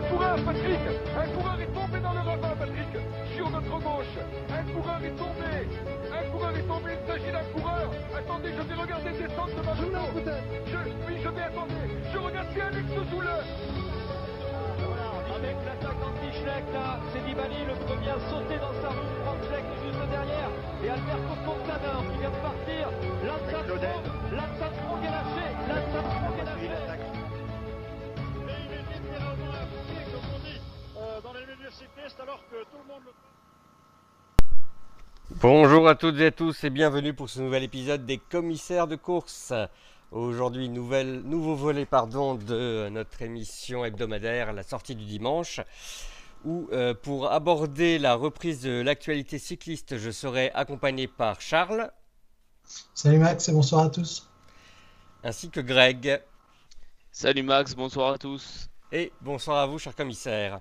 Un coureur, Patrick. Un coureur est tombé dans le ravin, Patrick. Sur notre gauche. Un coureur est tombé. Un coureur est tombé, il s'agit d'un coureur. Attendez, je vais regarder descendre de ma moto. je, Oui, je vais attendre. Je regarde si Alex Zoule avec l'attaque anti-Schleck là, c'est Nibali le premier à sauter dans sa roue, Franck Schleck est juste derrière, et Alberto Contador qui vient de partir, Strong est lâché, Lanza Strong est lâché. Bonjour à toutes et à tous et bienvenue pour ce nouvel épisode des commissaires de course. Aujourd'hui, nouveau volet pardon, de notre émission hebdomadaire, la sortie du dimanche, où euh, pour aborder la reprise de l'actualité cycliste, je serai accompagné par Charles. Salut Max et bonsoir à tous. Ainsi que Greg. Salut Max, bonsoir à tous. Et bonsoir à vous, cher commissaire.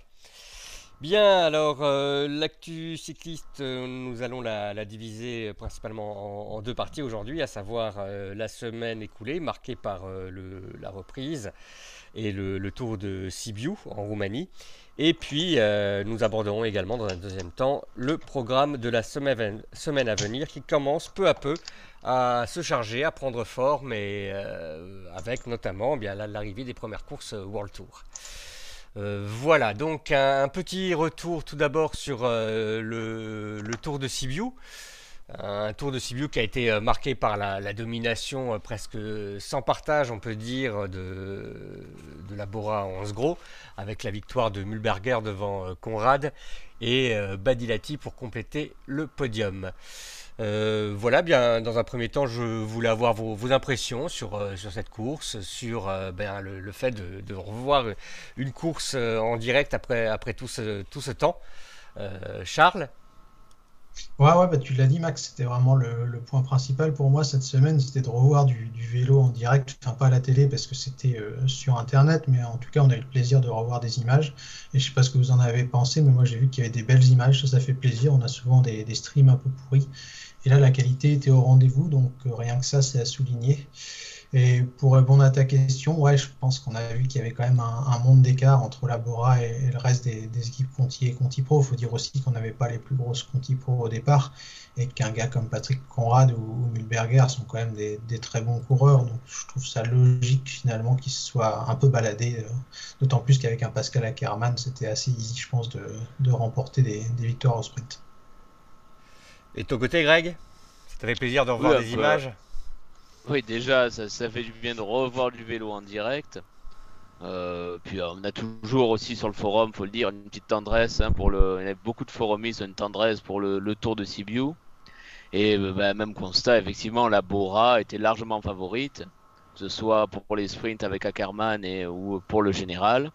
Bien, alors euh, l'actu cycliste, euh, nous allons la, diviser principalement en, deux parties aujourd'hui, à savoir euh, la semaine écoulée, marquée par la reprise et le, tour de Sibiu en Roumanie. Et puis, nous aborderons également dans un deuxième temps le programme de la semaine, à venir qui commence peu à peu à se charger, à prendre forme, et avec notamment eh l'arrivée des premières courses World Tour. Euh, voilà, donc un, petit retour tout d'abord sur euh, le, tour de Sibiu. Un tour de Sibiu qui a été euh, marqué par la, domination presque sans partage, on peut dire, de, la Bora en gros, avec la victoire de Mulberger devant Conrad et Badilati pour compléter le podium. Euh, voilà, bien, dans un premier temps, je voulais avoir vos, impressions sur, euh, sur cette course, sur euh, ben, le, fait de, revoir une course en direct après, après tout, ce, tout ce temps. Charles? Ouais, ouais, bah, tu l'as dit, Max, c'était vraiment le, point principal pour moi cette semaine, c'était de revoir du, vélo en direct, enfin pas à la télé parce que c'était sur Internet, mais en tout cas, on a eu le plaisir de revoir des images. Et je sais pas ce que vous en avez pensé, mais moi j'ai vu qu'il y avait des belles images, ça, fait plaisir. On a souvent des streams un peu pourris. Et là, la qualité était au rendez-vous, donc euh, rien que ça, c'est à souligner. Et pour répondre à ta question, ouais, je pense qu'on a vu qu'il y avait quand même un, monde d'écart entre la Bora et, le reste des, équipes Conti et Conti Pro. Il faut dire aussi qu'on n'avait pas les plus grosses Conti Pro au départ et qu'un gars comme Patrick Conrad ou, Mulberger sont quand même des, très bons coureurs. Donc je trouve ça logique finalement qu'ils se soient un peu baladés. Euh, d'autant plus qu'avec un Pascal Ackermann, c'était assez easy, je pense, de, remporter des victoires au sprint. Et de ton côté, Greg Ça fait plaisir de revoir des images Oui, déjà, ça, fait du bien de revoir du vélo en direct. Euh, puis euh, on a toujours aussi sur le forum, faut le dire, une petite tendresse hein, pour le. Il y a beaucoup de forumistes, une tendresse pour le, Tour de Sibiu. Et euh, bah, même constat, effectivement, la Bora était largement favorite, que ce soit pour les sprints avec Ackermann et ou pour le général.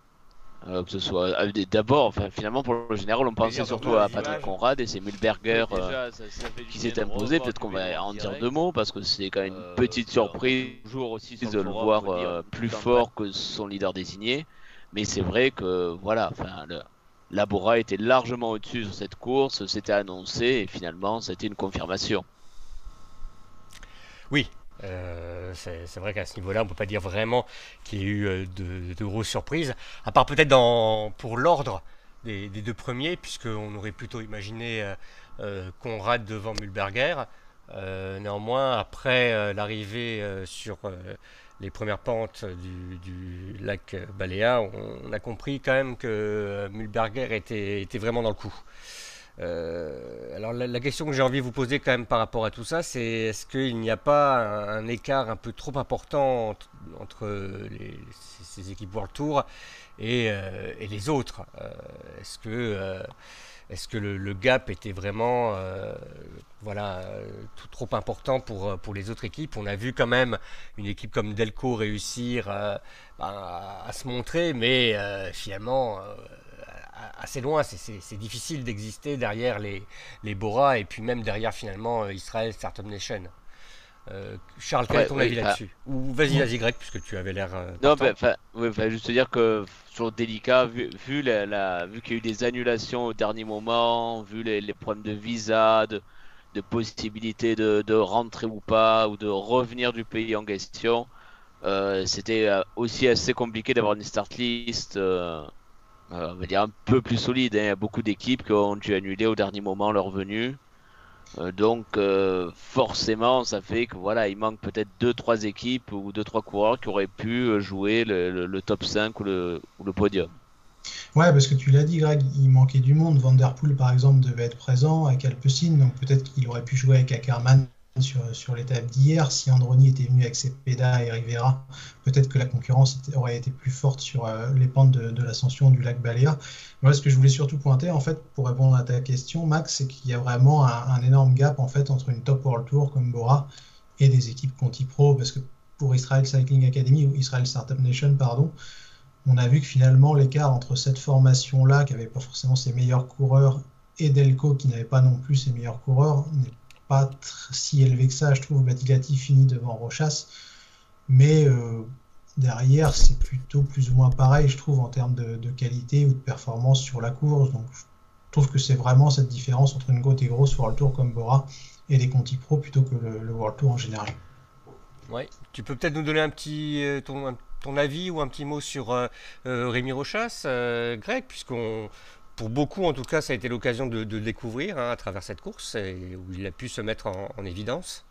Euh, que ce soit euh, d'abord, enfin, finalement pour le général, on pensait surtout à Patrick Conrad et c'est Mulberger euh, qui s'est imposé. Peut-être qu'on va en dire deux mots parce que c'est quand même une petite surprise toujours aussi de le voir plus fort que son leader désigné. Mais c'est vrai que voilà, enfin, le, Labora était largement au-dessus sur cette course, c'était annoncé et finalement c'était une confirmation. Oui, euh, c'est vrai qu'à ce niveau-là, on ne peut pas dire vraiment qu'il y ait eu euh, de, grosses surprises, à part peut-être pour l'ordre des, deux premiers, puisqu'on aurait plutôt imaginé euh, Conrad devant Mulberger. néanmoins, après l'arrivée sur les premières pentes du, lac Baléa, on, a compris quand même que Mulberger était vraiment dans le coup. Euh, alors la, question que j'ai envie de vous poser quand même par rapport à tout ça, c'est est-ce qu'il n'y a pas un, écart un peu trop important entre, ces, équipes World Tour et, euh, les autres? Euh, Est-ce que, est que le, gap était vraiment voilà, tout, trop important pour, pour les autres équipes? On a vu quand même une équipe comme Delco réussir ben, à se montrer, mais finalement assez loin. C'est difficile d'exister derrière les, les Bora et puis même derrière finalement euh, Israël Startup Nation. Euh, Charles, quel est ton avis là-dessus? Ou vas-y, vas-y, Greg, puisque tu avais l'air. Euh, non, bah, juste dire que sur délicat, vu, vu, la, vu qu'il y a eu des annulations au dernier moment, vu les, les problèmes de visa, de, de possibilité de, de, rentrer ou pas, ou de revenir du pays en question, c'était aussi assez compliqué d'avoir une start list on va dire un peu plus solide. Hein. Il y a beaucoup d'équipes qui ont dû annuler au dernier moment leur venue. donc forcément, ça fait que voilà, il manque peut-être 2-3 équipes ou 2-3 coureurs qui auraient pu jouer le, top 5 ou le, ou le podium. Ouais, parce que tu l'as dit, Greg, il manquait du monde. Vanderpool, par exemple, devait être présent avec Alpecin, donc peut-être qu'il aurait pu jouer avec Ackermann sur, l'étape d'hier. Si Androni était venu avec ses Peda et Rivera, peut-être que la concurrence aurait été plus forte sur euh, les pentes de, l'ascension du lac Baléa. Voilà ce que je voulais surtout pointer, en fait, pour répondre à ta question, Max, c'est qu'il y a vraiment un, énorme gap en fait entre une top World Tour comme Bora et des équipes Conti Pro, parce que pour Israel Cycling Academy ou Israel Startup Nation, pardon, on a vu que finalement l'écart entre cette formation-là, qui n'avait pas forcément ses meilleurs coureurs, et Delco, qui n'avait pas non plus ses meilleurs coureurs, n'est si élevé que ça. Je trouve Batigati finit devant Rochas, mais euh, derrière, c'est plutôt plus ou moins pareil, je trouve, en termes de, qualité ou de performance sur la course. Donc, je trouve que c'est vraiment cette différence entre une Goth et grosse World Tour comme Bora et les Conti Pro plutôt que le, World Tour en général. Ouais, tu peux peut-être nous donner un petit, euh, ton, ton avis ou un petit mot sur euh, euh, Rémi Rochas, euh, Greg, puisqu'on pour beaucoup, en tout cas, ça a été l'occasion de, le découvrir hein, à travers cette course où il a pu se mettre en, évidence.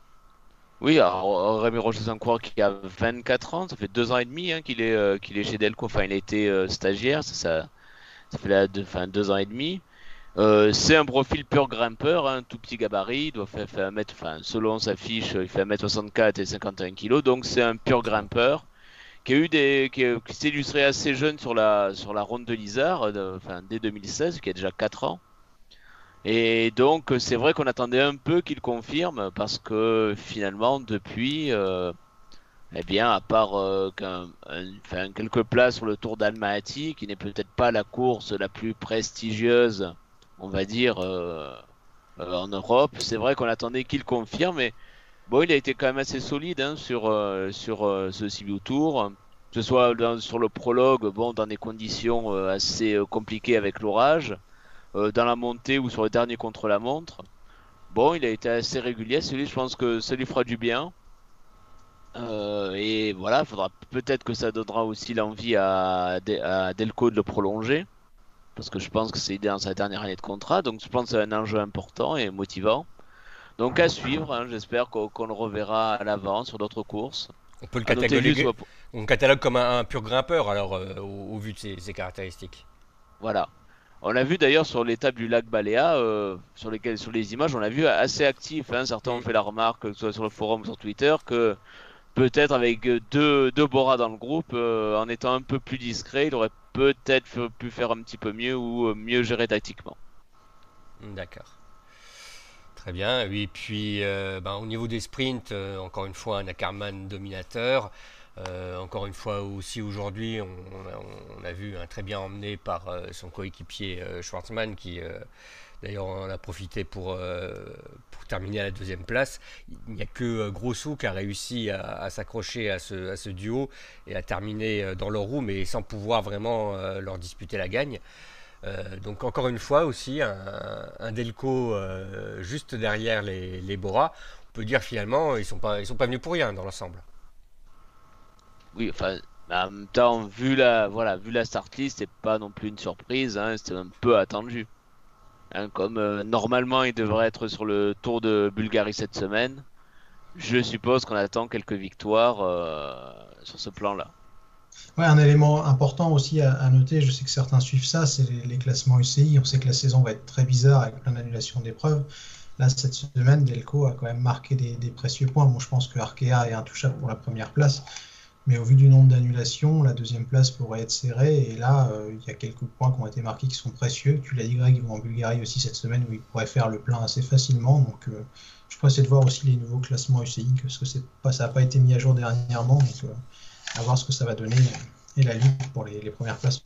Oui, alors Rémi Rochas, un coureur qui a 24 ans, ça fait deux ans et demi hein, qu'il est, qu'il est chez Delco. Enfin, il a été stagiaire, ça, fait là, deux, ans et demi. c'est un profil pur grimpeur, un hein, tout petit gabarit, il doit faire, faire enfin, selon sa fiche, il fait 1m64 et 51 kg, donc c'est un pur grimpeur qui a eu des, qui, s'est illustré assez jeune sur la sur la ronde de Lizard, euh, enfin dès 2016, qui a déjà 4 ans. Et donc c'est vrai qu'on attendait un peu qu'il confirme parce que finalement depuis, euh, eh bien à part euh, quelques places sur le Tour d'Almaty, qui n'est peut-être pas la course la plus prestigieuse, on va dire en Europe, c'est vrai qu'on attendait qu'il confirme. Bon, il a été quand même assez solide hein, sur, euh, sur euh, ce Sibiu Tour, que ce soit sur le prologue, bon, dans des conditions euh, assez compliquées avec l'orage, dans la montée ou sur le dernier contre-la-montre. Bon, il a été assez régulier, celui, je pense que ça lui fera du bien. et voilà, il faudra peut-être que ça donnera aussi l'envie à, à, Delco de le prolonger, parce que je pense que c'est dans sa dernière année de contrat, donc je pense que c'est un enjeu important et motivant. Donc à suivre, hein, j'espère qu'on le reverra à l'avant sur d'autres courses. On peut le cataloguer, on catalogue comme un, pur grimpeur alors euh, au, vu de ses, caractéristiques. Voilà. On a vu d'ailleurs sur l'étape du lac Baléa, euh, sur, lesquelles, sur les images, on l'a vu assez actif. Hein. Certains ont fait la remarque, que ce soit sur le forum ou sur Twitter, que peut-être avec deux, deux Bora dans le groupe, euh, en étant un peu plus discret, il aurait peut-être pu faire un petit peu mieux ou mieux gérer tactiquement. D'accord. Très bien. Et puis, euh, ben, au niveau des sprints, euh, encore une fois, un Ackerman dominateur. Euh, encore une fois aussi aujourd'hui, on, a vu un très bien emmené par son coéquipier Schwartzmann qui d'ailleurs en a profité pour, terminer à la deuxième place. Il n'y a que Grosso qui a réussi à, s'accrocher à ce, à ce, duo et à terminer dans leur roue, mais sans pouvoir vraiment leur disputer la gagne. Euh, donc encore une fois aussi, un, Delco euh, juste derrière les, les, Bora. On peut dire finalement, ils ne sont, pas, ils sont pas venus pour rien dans l'ensemble. Oui, enfin, en même temps, vu la, voilà, vu la start list, c'est pas non plus une surprise, hein, c'était un peu attendu. Hein, comme euh, normalement il devrait être sur le Tour de Bulgarie cette semaine, je suppose qu'on attend quelques victoires sur ce plan-là. Ouais, un élément important aussi à, noter, je sais que certains suivent ça, c'est les, classements UCI. On sait que la saison va être très bizarre avec plein d'annulations d'épreuves. Là, cette semaine, Delco a quand même marqué des, précieux points. Bon, je pense que Arkea est intouchable pour la première place, mais au vu du nombre d'annulations, la deuxième place pourrait être serrée. Et là, euh, il y a quelques points qui ont été marqués qui sont précieux. Tu l'as dit, Greg, ils vont en Bulgarie aussi cette semaine où ils pourraient faire le plein assez facilement. Donc, euh, je pourrais essayer de voir aussi les nouveaux classements UCI, parce que ça n'a pas été mis à jour dernièrement. Euh, à voir ce que ça va donner et la lutte pour les, premières places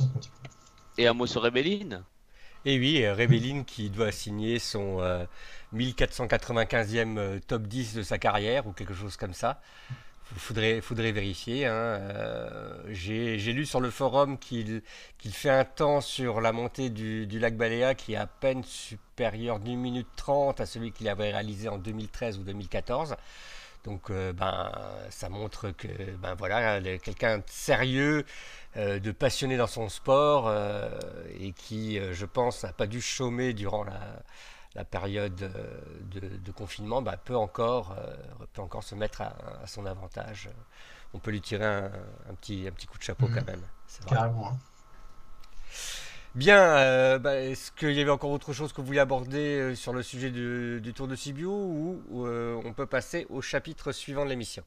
Et un mot sur Rebelline? Et oui, Rebelline qui doit signer son 1495e euh, euh, top 10 de sa carrière ou quelque chose comme ça. Faudrait, faudrait vérifier. Hein. Euh, j'ai lu sur le forum qu'il fait un temps sur la montée du, du, lac Baléa qui est à peine supérieur d'une minute trente à celui qu'il avait réalisé en 2013 ou 2014. Donc, euh, ben, ça montre que, ben voilà, quelqu'un de sérieux de passionné dans son sport et qui, je pense, n'a pas dû chômer durant la, période de, confinement, bah, peut, encore, peut encore se mettre à, son avantage. On peut lui tirer un, petit, un petit coup de chapeau quand mhm. même. Carrément. Hein. Bien, euh, bah, est-ce qu'il y avait encore autre chose que vous vouliez aborder euh, sur le sujet du, Tour de Sibiu ou, euh, on peut passer au chapitre suivant de l'émission?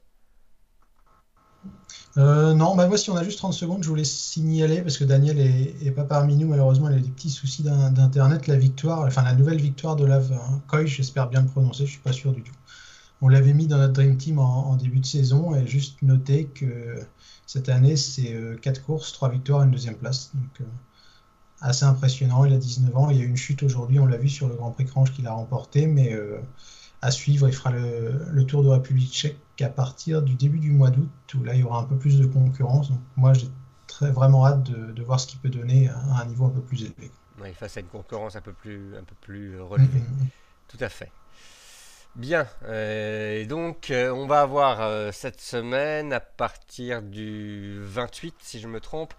Non, bah moi si on a juste 30 secondes, je voulais signaler, parce que Daniel est, pas parmi nous, malheureusement, il a des petits soucis d'internet, la victoire, enfin la nouvelle victoire de Lav Koy, j'espère bien le prononcer, je suis pas sûr du tout. On l'avait mis dans notre Dream Team en, début de saison, et juste noter que cette année, c'est 4 courses, 3 victoires et une deuxième place. Assez impressionnant. Il a 19 ans. Il y a eu une chute aujourd'hui, on l'a vu sur le Grand Prix Cranche qu'il a remporté, mais euh, à suivre, il fera le, Tour de République tchèque à partir du début du mois d'août, où là il y aura un peu plus de concurrence. Donc moi j'ai très vraiment hâte de, voir ce qu'il peut donner à un niveau un peu plus élevé. Oui, face à une concurrence un peu plus, un peu plus relevée. Tout à fait. Bien, euh, et donc euh, on va avoir cette semaine, à partir du 28 si je me trompe,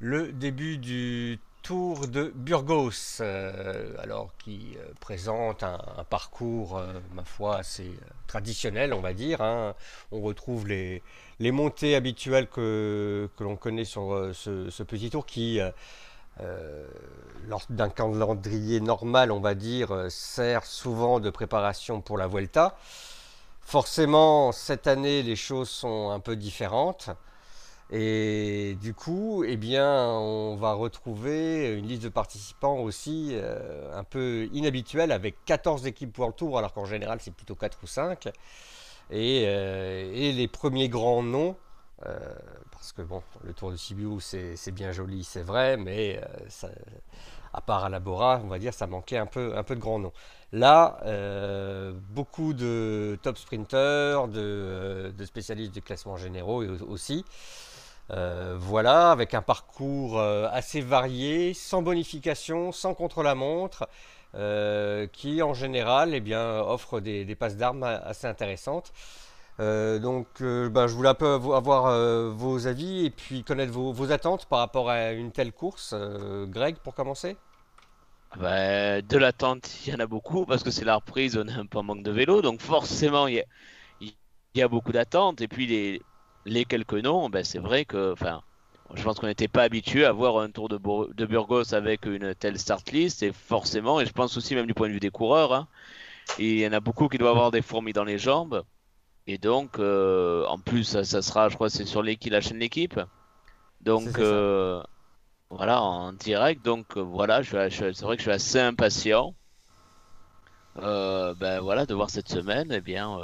le début du Tour de Burgos, euh, alors qui euh, présente un, parcours, euh, ma foi, assez traditionnel, on va dire. Hein. On retrouve les, les, montées habituelles que, que l'on connaît sur ce, petit tour qui, lors d'un calendrier normal, on va dire, sert souvent de préparation pour la Vuelta. Forcément, cette année, les choses sont un peu différentes. Et du coup, eh bien, on va retrouver une liste de participants aussi euh, un peu inhabituelle avec 14 équipes pour le tour, alors qu'en général c'est plutôt 4 ou 5. Euh, et, les premiers grands noms, euh, parce que bon, le Tour de Sibiu c'est bien joli, c'est vrai, mais à part à on va dire, ça manquait un peu, un peu de grands noms. Là, beaucoup de top sprinters, de, de, spécialistes du classement généraux aussi. Euh, voilà, avec un parcours euh, assez varié, sans bonification, sans contre-la-montre, euh, qui en général eh bien, offre des, passes d'armes assez intéressantes. donc ben, je voulais un peu avoir vos avis et puis connaître vos, attentes par rapport à une telle course. Greg, pour commencer? Bah, De l'attente, il y en a beaucoup parce que c'est la reprise, on a un peu en manque de vélo, donc forcément il y a, beaucoup d'attentes. Et puis les, les quelques noms, ben c'est vrai que, enfin, je pense qu'on n'était pas habitué à voir un tour de, de, Burgos avec une telle start list, et forcément, et je pense aussi même du point de vue des coureurs, hein, il y en a beaucoup qui doivent avoir des fourmis dans les jambes, et donc, euh, en plus, ça, sera, je crois, c'est sur l'équipe, la chaîne l'équipe, donc euh, voilà, en direct, donc voilà, je, c'est vrai que je suis assez impatient, euh, ben voilà, de voir cette semaine, et eh bien,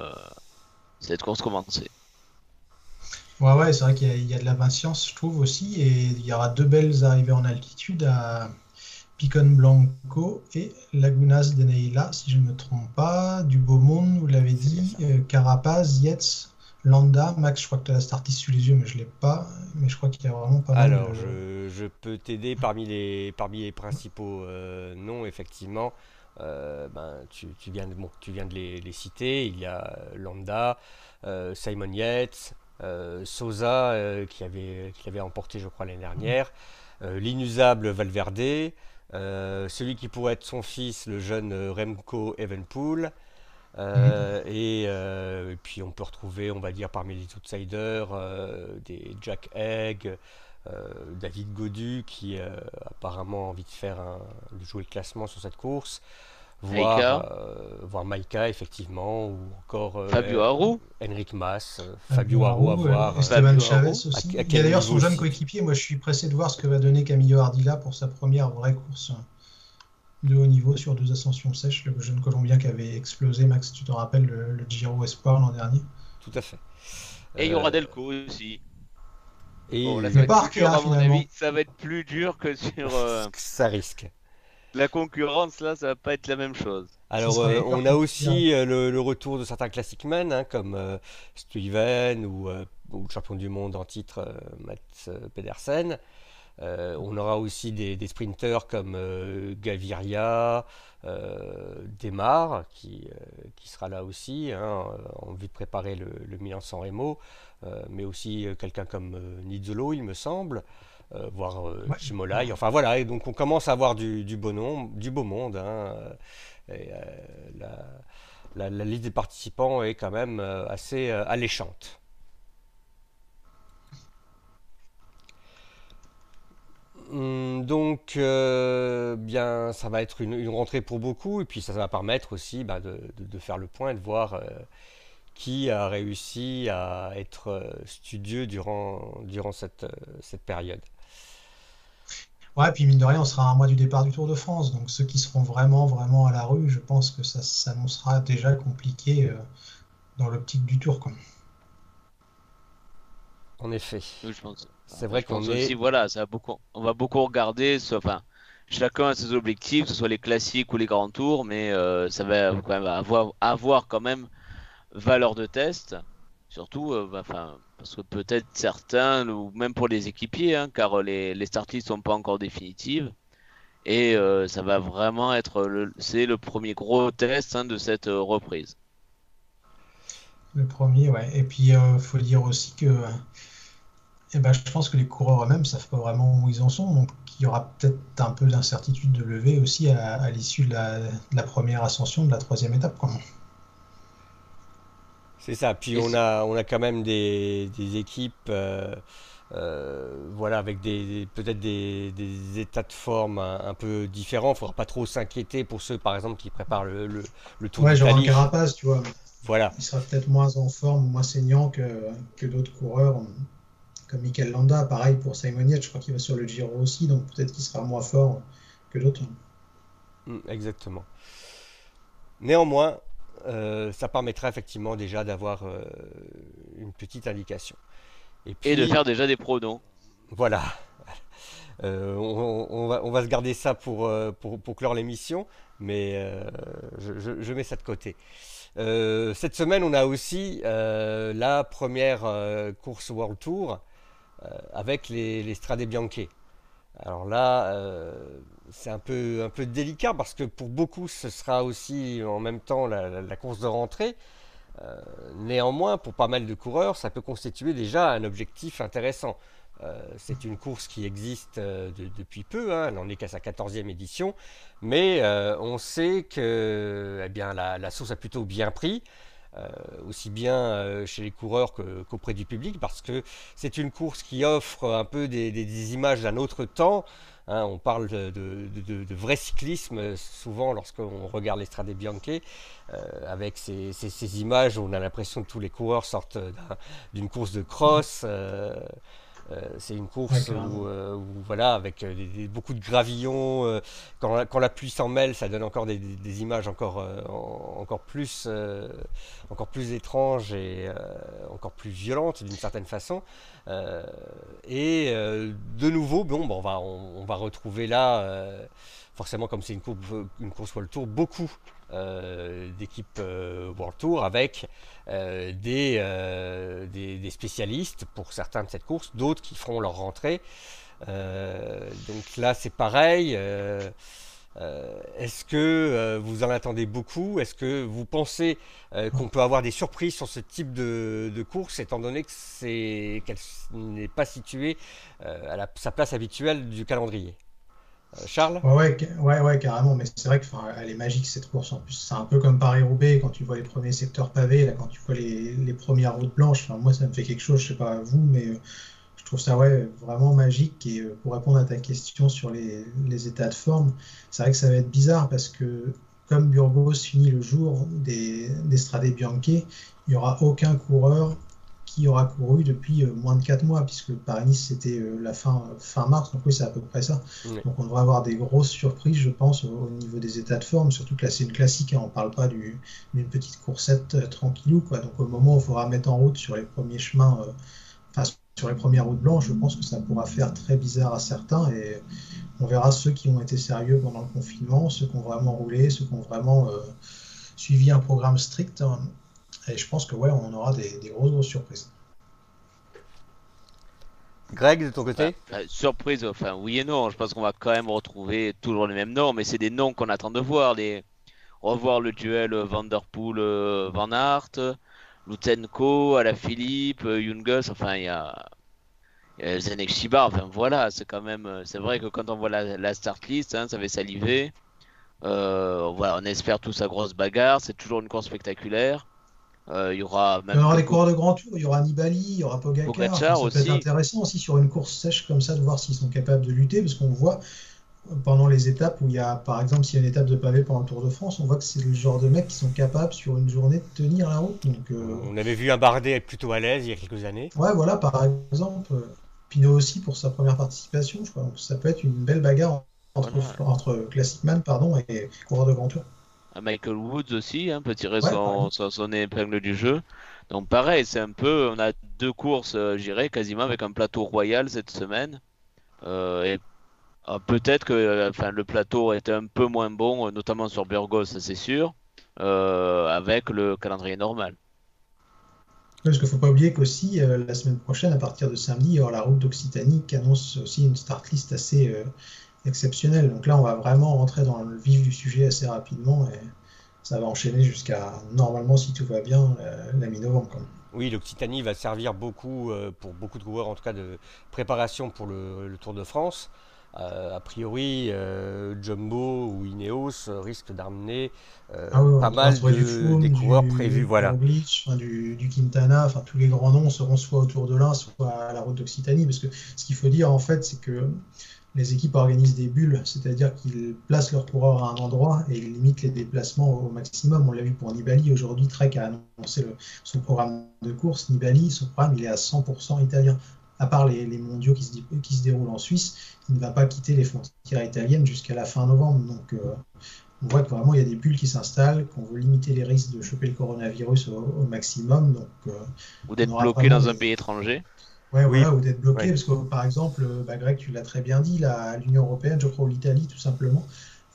cette course commencer. Ouais, ouais, c'est vrai qu'il y, a de la patience, je trouve aussi. Et il y aura deux belles arrivées en altitude à Picon Blanco et Lagunas de Neila, si je ne me trompe pas. Du beau monde, vous l'avez dit. Euh, Carapaz, Yetz, Landa. Max, je crois que tu as la startiste sous les yeux, mais je ne l'ai pas. Mais je crois qu'il y a vraiment pas mal. Alors, je, peux t'aider parmi les, parmi les principaux euh, noms, effectivement. Euh, ben, tu, viens de, tu viens de les, citer. Il y a Landa, Simon Yates, euh, Sosa euh, qui, avait, qui avait emporté je crois l'année dernière, euh, l'inusable Valverde, celui qui pourrait être son fils, le jeune Remco Evenpool. Mhm. et, puis on peut retrouver, on va dire, parmi les outsiders, des Jack Egg, David Godu qui apparemment a envie de faire de jouer le classement sur cette course voir, euh, voir Maika effectivement, ou encore euh, Fabio Haru, Henrik Mas, euh, Fabio Haru à voir. Esteban Chavez aussi. il y a d'ailleurs son jeune coéquipier. Moi, je suis pressé de voir ce que va donner Camillo Ardila pour sa première vraie course de haut niveau sur deux ascensions sèches. Le jeune Colombien qui avait explosé, Max, tu te rappelles, le, Giro Espoir l'an dernier. Tout à fait. Et il y aura Delco aussi. Et bon, là, ça, va dur, à mon avis. ça va être plus dur que sur. Ça risque la concurrence là, ça va pas être la même chose. Alors, euh, on a aussi euh, le, retour de certains classic men, hein, comme euh, Steven ou, le champion du monde en titre Mats Pedersen. on aura aussi des, sprinters comme Gaviria, Demar, qui, qui sera là aussi, hein, en vue de préparer le, Milan San Remo, mais aussi quelqu'un comme Nizzolo, il me semble. Voire Chimolai. Enfin voilà, et donc on commence à avoir du, beau, nom, du beau monde. Hein, la, liste des participants est quand même assez alléchante. Hum, donc, euh, bien, ça va être une, rentrée pour beaucoup, et puis ça, va permettre aussi bah, de, faire le point et de voir euh, qui a réussi à être euh, studieux durant, durant cette, cette période. Ouais, puis mine de rien, on sera un mois du départ du Tour de France, donc ceux qui seront vraiment, vraiment à la rue, je pense que ça s'annoncera déjà compliqué dans l'optique du Tour. Quoi. En effet. je pense. C'est vrai qu'on est. Aussi, voilà, ça beaucoup, on va beaucoup regarder, enfin, chacun a ses objectifs, que ce soit les classiques ou les grands tours, mais euh, ça va quand même avoir, avoir quand même valeur de test, surtout, euh, bah, enfin, parce que peut-être certains, ou même pour les équipiers, hein, car les, les start ne sont pas encore définitives. Et euh, ça va vraiment être le, c'est le premier gros test hein, de cette reprise. Le premier, ouais. Et puis, il faut dire aussi que eh ben, je pense que les coureurs eux-mêmes ne savent pas vraiment où ils en sont. Donc, il y aura peut-être un peu d'incertitude de lever aussi à, l'issue de, la, première ascension, de la troisième étape. C'est ça. Puis on a, on a quand même des, équipes. Euh, euh, voilà, avec des, peut-être des, états de forme un, peu différents. Il ne faudra pas trop s'inquiéter pour ceux, par exemple, qui préparent le, le, le Tour ouais, genre un Carapace, tu vois. Voilà. Il sera peut-être moins en forme, moins saignant que, que d'autres coureurs comme Michael Landa, pareil pour Simon Yates, je crois qu'il va sur le Giro aussi, donc peut-être qu'il sera moins fort que d'autres. Mm, exactement. Néanmoins, euh, ça permettra effectivement déjà d'avoir euh, une petite indication. Et, de faire déjà des pronos. Voilà. Euh, on, va, se garder ça pour, pour, clore l'émission, mais je, mets ça de côté. cette semaine, on a aussi la première course World Tour avec les, les Strade Bianche. Alors là, c'est un peu, un peu délicat parce que pour beaucoup, ce sera aussi en même temps la, course de rentrée. Euh, néanmoins, pour pas mal de coureurs, ça peut constituer déjà un objectif intéressant. c'est une course qui existe depuis peu, hein, elle n'en est qu'à sa 14e édition, mais on sait que eh bien, la, la, source a plutôt bien pris. Euh, aussi bien euh, chez les coureurs qu'auprès du public, parce que c'est une course qui offre un peu des, images d'un autre temps. Hein. on parle de, vrai cyclisme souvent lorsqu'on regarde l'Estrade Bianche, euh, avec ces, ces, images où on a l'impression que tous les coureurs sortent d'une course de cross. Euh, c'est une course euh, où, voilà, avec euh, beaucoup de gravillons. Quand la, pluie s'en mêle, ça donne encore des, images encore, encore, plus, encore plus étranges et encore plus violentes d'une certaine façon. et de nouveau, bon, on, va, on, va retrouver là, forcément, comme c'est une course, une course World Tour, beaucoup d'équipes World Tour avec euh, euh, des, des, spécialistes pour certains de cette course, d'autres qui feront leur rentrée. Euh, donc là, c'est pareil. Est-ce que vous en attendez beaucoup? Est-ce que vous pensez qu'on peut avoir des surprises sur ce type de, course, étant donné qu'elle n'est pas située à sa place habituelle du calendrier? euh, Charles? Ouais, ouais, ouais, carrément. Mais c'est vrai qu'elle est magique cette course. En plus, c'est un peu comme Paris-Roubaix quand tu vois les premiers secteurs pavés, là, quand tu vois les, les premières routes blanches. moi, ça me fait quelque chose. Je sais pas vous, mais euh, je trouve ça ouais, vraiment magique. Et euh, pour répondre à ta question sur les, les états de forme, c'est vrai que ça va être bizarre parce que comme Burgos finit le jour des, des Strade Bianche, il n'y aura aucun coureur qui aura couru depuis euh, moins de 4 mois, puisque Paris-Nice c'était euh, la fin, fin mars, donc oui, c'est à peu près ça. Donc on devrait avoir des grosses surprises, je pense, au, niveau des états de forme, surtout que là c'est une classique, hein, on parle pas d'une petite coursette euh, tranquillou, quoi. Donc au moment où il faudra mettre en route sur les premiers chemins, enfin sur les premières routes blanches, je pense que ça pourra faire très bizarre à certains, et on verra ceux qui ont été sérieux pendant le confinement, ceux qui ont vraiment roulé, ceux qui ont vraiment suivi un programme strict. Hein. Et je pense que ouais, on aura des, grosses, grosses surprises. Greg, de ton côté bah, bah, Surprise, enfin oui et non. Je pense qu'on va quand même retrouver toujours les mêmes noms, mais c'est des noms qu'on attend de voir. Les... Revoir le duel Vanderpool-Van Aert, Lutenko, Philippe, Jungus, enfin il y a... Zenek Shibar, enfin voilà, c'est quand même, c'est vrai que quand on voit la, start list, hein, ça fait saliver. voilà, on espère tout sa grosse bagarre, c'est toujours une course spectaculaire. Il y aura même. Il y aura des coureurs de grand tour, il y aura Nibali, il y aura Pogacar. ça peut être intéressant aussi sur une course sèche comme ça de voir s'ils sont capables de lutter, parce qu'on voit pendant les étapes où il y a, par exemple, s'il y a une étape de pavé pendant le Tour de France, on voit que c'est le genre de mecs qui sont capables sur une journée de tenir la route. Donc, euh, On avait vu un Bardet être plutôt à l'aise il y a quelques années. Ouais, voilà, par exemple, Pinot aussi pour sa première participation, je crois. Donc ça peut être une belle bagarre entre, entre Classic Man pardon, et coureur de grand tour. Michael Woods aussi hein, peut tirer son, son, épingle du jeu. Donc pareil, c'est un peu, on a deux courses, euh, j'irais quasiment avec un plateau royal cette semaine. Euh, et ah, peut-être que enfin, le plateau était un peu moins bon, notamment sur Burgos, c'est sûr, euh, avec le calendrier normal. Parce qu'il ne faut pas oublier qu'aussi, euh, la semaine prochaine, à partir de samedi, il y aura la route d'Occitanie qui annonce aussi une start list assez euh, exceptionnelle. Donc là, on va vraiment rentrer dans le vif du sujet assez rapidement et ça va enchaîner jusqu'à, normalement, si tout va bien, la mi-novembre. Oui, l'Occitanie va servir beaucoup, pour beaucoup de coureurs, en tout cas, de préparation pour le Tour de France. Euh, a priori, euh, Jumbo ou Ineos risquent d'amener euh, ah pas mal de, des coureurs prévus. Voilà. du, du, Quintana, enfin tous les grands noms seront soit autour de l'un, soit à la route d'Occitanie. Parce que ce qu'il faut dire en fait, c'est que les équipes organisent des bulles, c'est-à-dire qu'ils placent leurs coureurs à un endroit et ils limitent les déplacements au maximum. On l'a vu pour Nibali. Aujourd'hui, Trek a annoncé son programme de course. Nibali, son programme, il est à 100% italien à part les, mondiaux qui se, qui se, déroulent en Suisse, il ne va pas quitter les frontières italiennes jusqu'à la fin novembre. Donc, euh, on voit que vraiment il y a des bulles qui s'installent, qu'on veut limiter les risques de choper le coronavirus au, maximum. Donc, euh, ou d'être bloqué dans un pays étranger. Ouais, oui. ou d'être bloqué, parce que par exemple, bah, Greg, tu l'as très bien dit, l'Union européenne, je crois, ou l'Italie, tout simplement,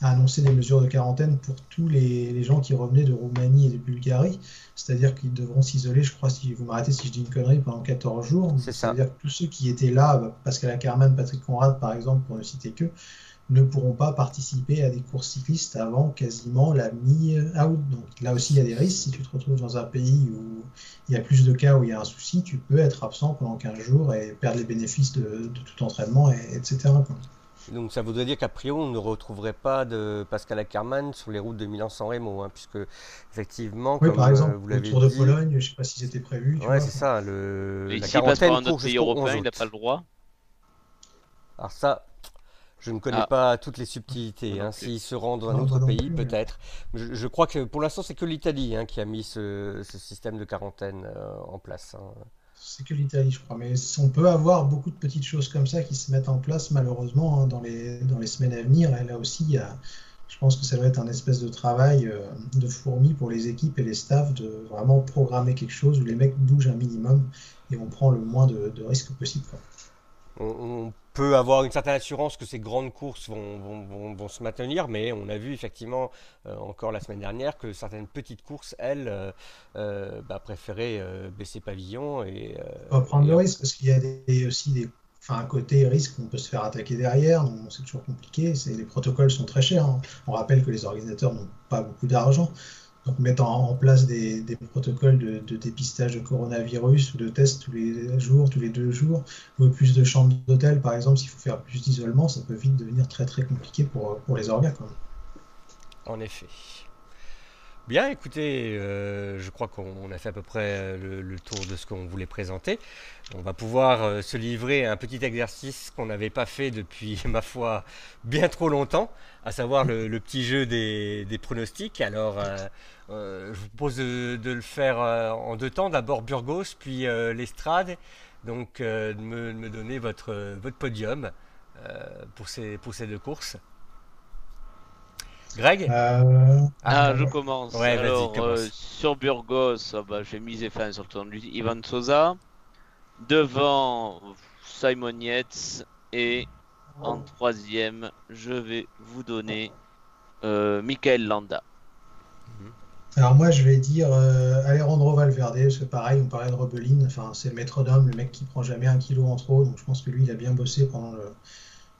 a annoncé des mesures de quarantaine pour tous les, gens qui revenaient de Roumanie et de Bulgarie. C'est-à-dire qu'ils devront s'isoler, je crois, si vous m'arrêtez si je dis une connerie, pendant 14 jours. C'est-à-dire que tous ceux qui étaient là, bah, Pascal Ackermann, Patrick Conrad, par exemple, pour ne citer que, ne pourront pas participer à des courses cyclistes avant quasiment la mi-août. Donc là aussi, il y a des risques. Si tu te retrouves dans un pays où il y a plus de cas, où il y a un souci, tu peux être absent pendant 15 jours et perdre les bénéfices de, tout entraînement, et, etc. Donc ça voudrait dire qu'à priori, on ne retrouverait pas de Pascal Ackermann sur les routes de Milan-San Remo, hein, puisque effectivement, oui, par exemple, vous l'avez Tour de Pologne, je ne sais pas si c'était prévu. Oui, c'est ça. Le... Et la quarantaine passe par un autre pays européen, il n'a pas le droit. Alors ça, je ne connais ah. pas toutes les subtilités. Hein. S'il se rend dans un autre pays, peut-être. Je, crois que pour l'instant, c'est que l'Italie hein, qui a mis ce, système de quarantaine euh, en place. Hein c'est que l'Italie, je crois. Mais on peut avoir beaucoup de petites choses comme ça qui se mettent en place, malheureusement, hein, dans, les, dans les semaines à venir. Et là aussi, je pense que ça doit être un espèce de travail euh, de fourmi pour les équipes et les staffs de vraiment programmer quelque chose où les mecs bougent un minimum et on prend le moins de, risques possible on, peut avoir une certaine assurance que ces grandes courses vont, se maintenir, mais on a vu effectivement euh, encore la semaine dernière que certaines petites courses, elles, euh, euh, bah, préféraient baisser pavillon et. Pas prendre le risque parce qu'il y a aussi des enfin, un côté risque, on peut se faire attaquer derrière, c'est toujours compliqué. Les protocoles sont très chers. Hein. On rappelle que les organisateurs n'ont pas beaucoup d'argent. Donc mettre en, place des, protocoles de, dépistage de coronavirus ou de tests tous les jours, tous les deux jours, ou plus de chambres d'hôtel par exemple, s'il faut faire plus d'isolement, ça peut vite devenir très très compliqué pour, pour les organes. En effet. Bien, écoutez, euh, je crois qu'on a fait à peu près le, tour de ce qu'on voulait présenter. On va pouvoir euh, se livrer à un petit exercice qu'on n'avait pas fait depuis, ma foi, bien trop longtemps, à savoir le, petit jeu des, pronostics. Alors, euh, je vous propose de, le faire en deux temps. D'abord Burgos, puis l'Estrade. Donc, de me, donner votre, podium pour ces deux courses. Greg euh, Ah, je commence. Alors, euh, sur Burgos, ah bah, j'ai misé fin sur le tour de Ivan Sosa. Devant Simon Yates. Et en troisième, je vais vous donner euh, Michael Landa. Mhm. Alors moi je vais dire euh, Alejandro Valverde, c'est pareil, on parlait de Robeline, enfin c'est le maître d'homme, le mec qui prend jamais un kilo en trop, donc je pense que lui il a bien bossé pendant le,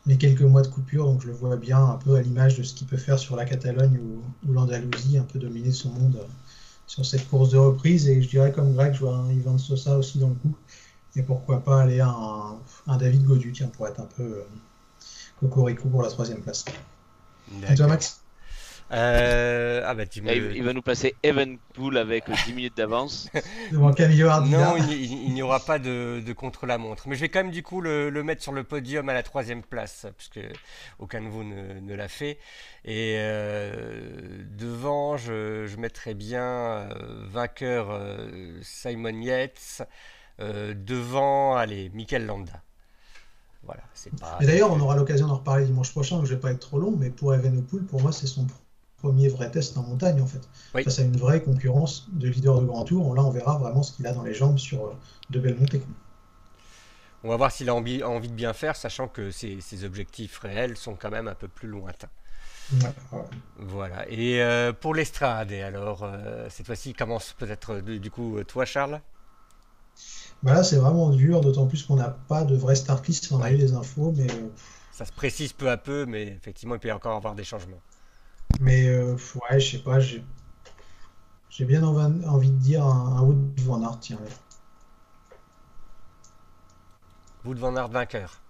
les quelques mois de coupure, donc je le vois bien un peu à l'image de ce qu'il peut faire sur la Catalogne ou, l'Andalousie, un peu dominer son monde euh, sur cette course de reprise. Et je dirais comme Greg, je vois un Ivan Sosa aussi dans le coup. Et pourquoi pas aller à un, David Godu, tiens, pour être un peu euh, cocorico pour la troisième place. Et toi, Max? Euh, ah bah, il, va nous passer Evenpool avec 10 minutes d'avance. non, il n'y aura pas de, contre-la-montre. Mais je vais quand même du coup le, mettre sur le podium à la troisième place, puisque aucun de vous ne, l'a fait. Et euh, devant, je, je, mettrai bien euh, vainqueur Simon Yates. devant, allez, Michael Landa. Voilà, pas... Et d'ailleurs, on aura l'occasion d'en reparler dimanche prochain, donc je vais pas être trop long, mais pour Evenepoel, pour moi, c'est son premier vrai test en montagne en fait. Face à une vraie concurrence de leader de grand tour. Là, on verra vraiment ce qu'il a dans les jambes sur euh, de belles montées. On va voir s'il a envie, envie, de bien faire, sachant que ses, objectifs réels sont quand même un peu plus lointains. Voilà. Et euh, pour l'estrade, et alors, euh, cette fois-ci, commence peut-être du coup toi, Charles? Bah Là, c'est vraiment dur, d'autant plus qu'on n'a pas de vraie start list. On a eu des infos, mais. Ça se précise peu à peu, mais effectivement, il peut y encore avoir des changements. Mais euh, ouais, je sais pas, j'ai bien envie de dire un, Wood Van Aert, tiens. Wood Van Aert vainqueur.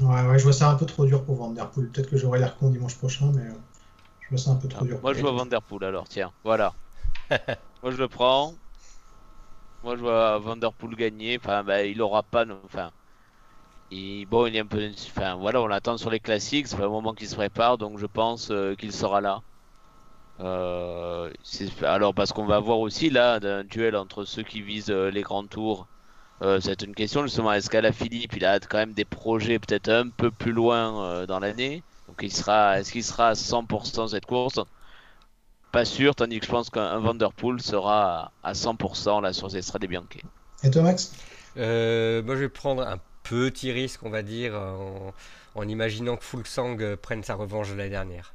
Ouais, ouais, je vois ça un peu trop dur pour Van Der Poel. Peut-être que j'aurai l'air con dimanche prochain, mais euh, je vois ça un peu trop dur. Moi, je vois Van Der Poel alors, tiens, voilà. moi, je le prends. Moi, je vois Van Der Poel gagner. Enfin, bah, il aura pas. Enfin, bon, il est un peu. Enfin, voilà, on l'attend sur les classiques. C'est pas le moment qu'il se prépare, donc je pense euh, qu'il sera là. Euh, alors, parce qu'on va voir aussi là un duel entre ceux qui visent euh, les grands tours. c'est une question justement. Est-ce qu'à la Philippe, il a quand même des projets peut-être un peu plus loin dans l'année? Donc, il sera. Est-ce qu'il sera à 100% cette course? Pas sûr, tandis que je pense qu'un Vanderpool sera à 100% là sur ces Strade Bianche. Et toi, Max? Moi, je vais prendre un petit risque, on va dire, en, imaginant que Fulksang euh, prenne sa revanche de l'année dernière.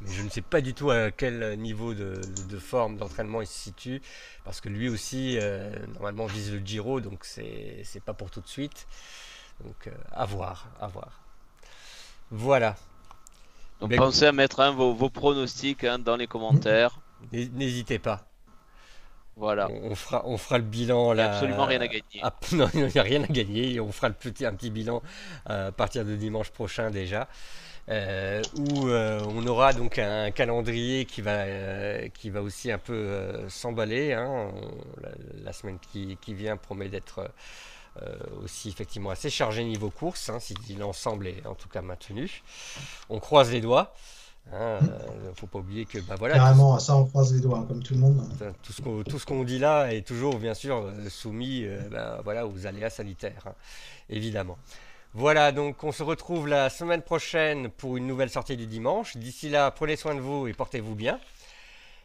Mais je ne sais pas du tout à quel niveau de, forme d'entraînement il se situe, parce que lui aussi, euh, normalement, vise le Giro, donc c'est pas pour tout de suite. Donc, euh, à voir, à voir. Voilà. Donc, pensez à mettre un vos, pronostics hein, dans les commentaires. N'hésitez pas. Voilà. On, fera, on fera le bilan là. absolument rien à gagner. Ah, non, il n'y a rien à gagner. On fera le petit, un petit bilan euh, à partir de dimanche prochain déjà. Euh, où euh, on aura donc un calendrier qui va, qui va aussi un peu s'emballer. Hein. La, semaine qui, qui vient promet d'être aussi effectivement assez chargé niveau course, hein, si l'ensemble est en tout cas maintenu. On croise les doigts. Il hein, ne euh, faut pas oublier que bah voilà. Carrément, à ça on croise les doigts, hein, comme tout le monde. Tout ce qu'on dit là est toujours bien sûr euh, soumis euh, bah, voilà, aux aléas sanitaires, hein, évidemment. Voilà, donc on se retrouve la semaine prochaine pour une nouvelle sortie du dimanche. D'ici là, prenez soin de vous et portez-vous bien.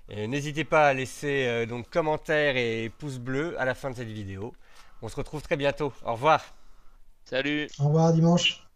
N'hésitez pas à laisser donc commentaires et pouces bleus à la fin de cette vidéo. On se retrouve très bientôt. Au revoir. Salut. Au revoir dimanche.